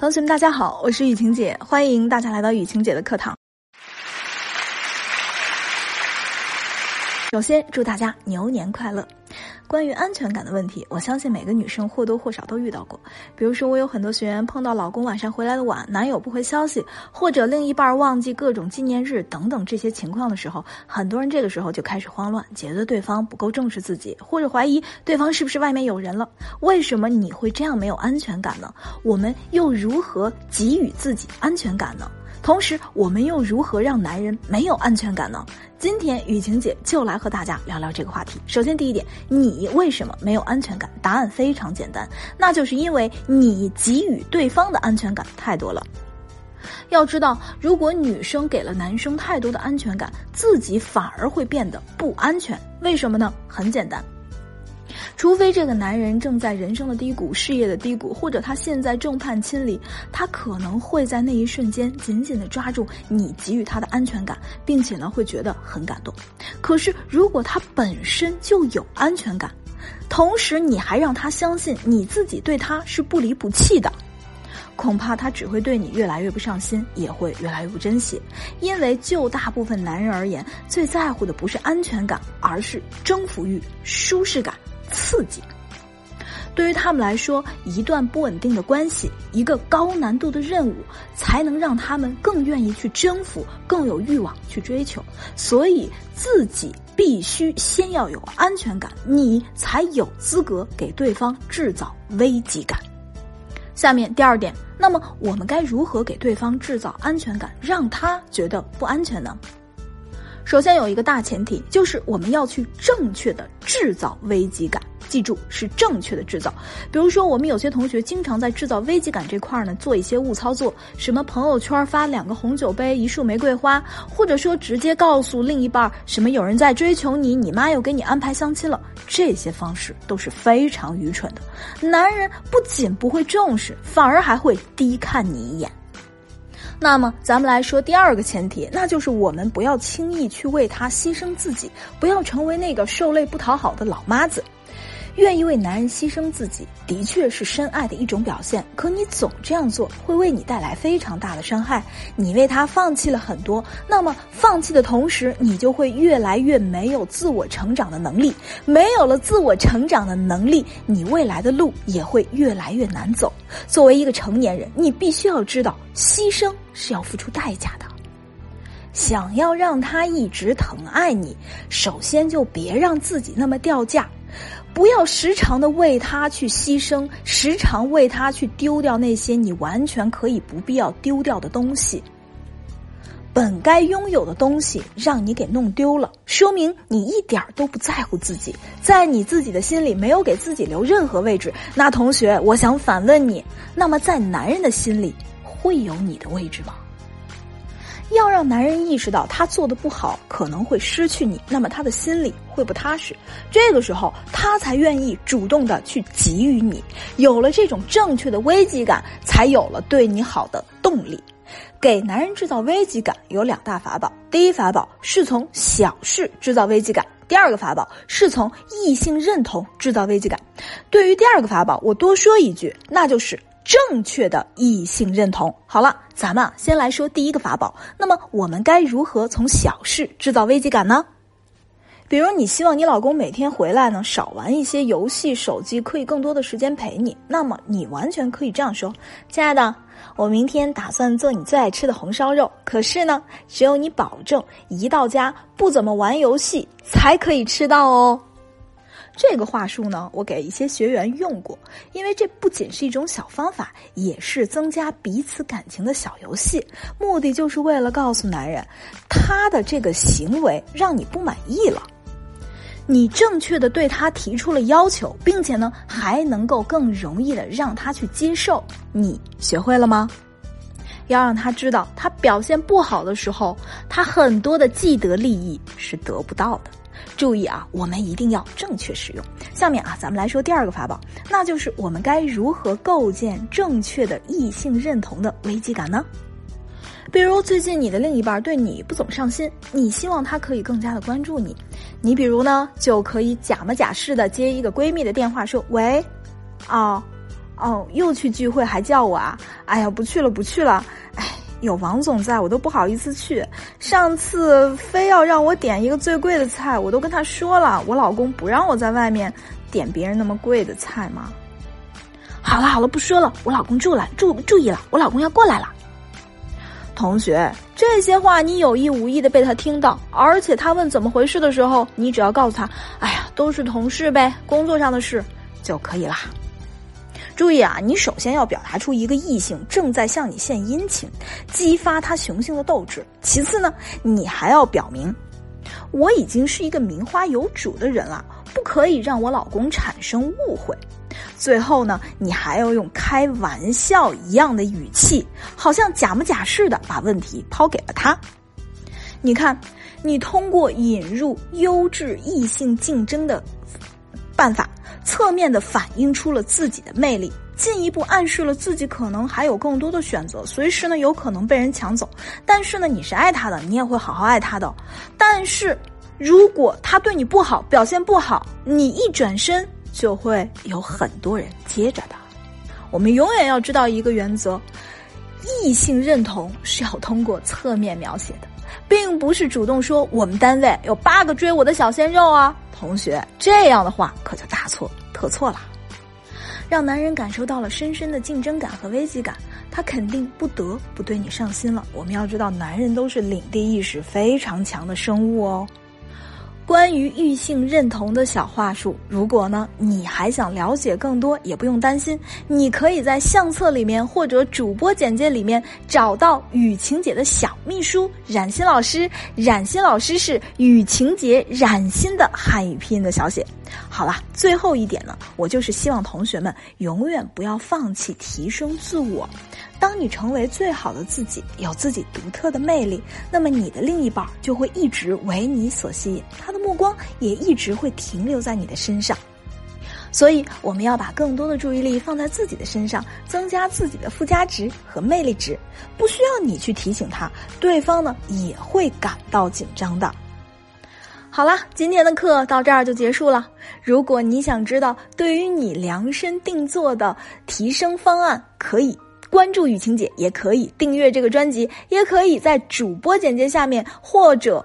同学们，大家好，我是雨晴姐，欢迎大家来到雨晴姐的课堂。首先，祝大家牛年快乐！关于安全感的问题，我相信每个女生或多或少都遇到过。比如说，我有很多学员碰到老公晚上回来的晚，男友不回消息，或者另一半忘记各种纪念日等等这些情况的时候，很多人这个时候就开始慌乱，觉得对方不够重视自己，或者怀疑对方是不是外面有人了。为什么你会这样没有安全感呢？我们又如何给予自己安全感呢？同时，我们又如何让男人没有安全感呢？今天雨晴姐就来和大家聊聊这个话题。首先，第一点，你为什么没有安全感？答案非常简单，那就是因为你给予对方的安全感太多了。要知道，如果女生给了男生太多的安全感，自己反而会变得不安全。为什么呢？很简单。除非这个男人正在人生的低谷、事业的低谷，或者他现在众叛亲离，他可能会在那一瞬间紧紧的抓住你给予他的安全感，并且呢会觉得很感动。可是如果他本身就有安全感，同时你还让他相信你自己对他是不离不弃的，恐怕他只会对你越来越不上心，也会越来越不珍惜。因为就大部分男人而言，最在乎的不是安全感，而是征服欲、舒适感。刺激，对于他们来说，一段不稳定的关系，一个高难度的任务，才能让他们更愿意去征服，更有欲望去追求。所以，自己必须先要有安全感，你才有资格给对方制造危机感。下面第二点，那么我们该如何给对方制造安全感，让他觉得不安全呢？首先有一个大前提，就是我们要去正确的制造危机感。记住，是正确的制造。比如说，我们有些同学经常在制造危机感这块呢，做一些误操作，什么朋友圈发两个红酒杯、一束玫瑰花，或者说直接告诉另一半什么有人在追求你，你妈又给你安排相亲了，这些方式都是非常愚蠢的。男人不仅不会重视，反而还会低看你一眼。那么，咱们来说第二个前提，那就是我们不要轻易去为他牺牲自己，不要成为那个受累不讨好的老妈子。愿意为男人牺牲自己，的确是深爱的一种表现。可你总这样做，会为你带来非常大的伤害。你为他放弃了很多，那么放弃的同时，你就会越来越没有自我成长的能力。没有了自我成长的能力，你未来的路也会越来越难走。作为一个成年人，你必须要知道，牺牲是要付出代价的。想要让他一直疼爱你，首先就别让自己那么掉价。不要时常的为他去牺牲，时常为他去丢掉那些你完全可以不必要丢掉的东西。本该拥有的东西让你给弄丢了，说明你一点都不在乎自己，在你自己的心里没有给自己留任何位置。那同学，我想反问你，那么在男人的心里会有你的位置吗？要让男人意识到他做的不好，可能会失去你，那么他的心里会不踏实。这个时候，他才愿意主动的去给予你。有了这种正确的危机感，才有了对你好的动力。给男人制造危机感有两大法宝：第一法宝是从小事制造危机感；第二个法宝是从异性认同制造危机感。对于第二个法宝，我多说一句，那就是。正确的异性认同。好了，咱们先来说第一个法宝。那么我们该如何从小事制造危机感呢？比如你希望你老公每天回来呢少玩一些游戏、手机，可以更多的时间陪你。那么你完全可以这样说：“亲爱的，我明天打算做你最爱吃的红烧肉。可是呢，只有你保证一到家不怎么玩游戏，才可以吃到哦。”这个话术呢，我给一些学员用过，因为这不仅是一种小方法，也是增加彼此感情的小游戏。目的就是为了告诉男人，他的这个行为让你不满意了，你正确的对他提出了要求，并且呢，还能够更容易的让他去接受。你学会了吗？要让他知道，他表现不好的时候，他很多的既得利益是得不到的。注意啊，我们一定要正确使用。下面啊，咱们来说第二个法宝，那就是我们该如何构建正确的异性认同的危机感呢？比如最近你的另一半对你不怎么上心，你希望他可以更加的关注你，你比如呢，就可以假模假式的接一个闺蜜的电话，说：“喂，哦，哦，又去聚会还叫我啊？哎呀，不去了，不去了。有王总在我都不好意思去。上次非要让我点一个最贵的菜，我都跟他说了，我老公不让我在外面点别人那么贵的菜嘛。好了好了，不说了，我老公住了，注注意了，我老公要过来了。同学，这些话你有意无意的被他听到，而且他问怎么回事的时候，你只要告诉他，哎呀，都是同事呗，工作上的事就可以了。注意啊，你首先要表达出一个异性正在向你献殷勤，激发他雄性的斗志。其次呢，你还要表明，我已经是一个名花有主的人了，不可以让我老公产生误会。最后呢，你还要用开玩笑一样的语气，好像假模假式的把问题抛给了他。你看，你通过引入优质异性竞争的办法。侧面的反映出了自己的魅力，进一步暗示了自己可能还有更多的选择，随时呢有可能被人抢走。但是呢，你是爱他的，你也会好好爱他的。但是，如果他对你不好，表现不好，你一转身就会有很多人接着的。我们永远要知道一个原则：异性认同是要通过侧面描写的，并不是主动说我们单位有八个追我的小鲜肉啊。同学，这样的话可就大错特错了，让男人感受到了深深的竞争感和危机感，他肯定不得不对你上心了。我们要知道，男人都是领地意识非常强的生物哦。关于异性认同的小话术，如果呢你还想了解更多，也不用担心，你可以在相册里面或者主播简介里面找到雨晴姐的小秘书冉欣老师。冉欣老师是雨晴姐冉欣的汉语拼音的小写。好了，最后一点呢，我就是希望同学们永远不要放弃提升自我。当你成为最好的自己，有自己独特的魅力，那么你的另一半就会一直为你所吸引，他的目光也一直会停留在你的身上。所以，我们要把更多的注意力放在自己的身上，增加自己的附加值和魅力值。不需要你去提醒他，对方呢也会感到紧张的。好了，今天的课到这儿就结束了。如果你想知道对于你量身定做的提升方案，可以。关注雨晴姐，也可以订阅这个专辑，也可以在主播简介下面或者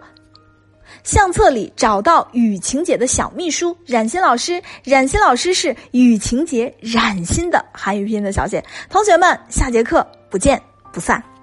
相册里找到雨晴姐的小秘书冉欣老师。冉欣老师是雨晴姐冉欣的韩语拼音的小姐。同学们，下节课不见不散。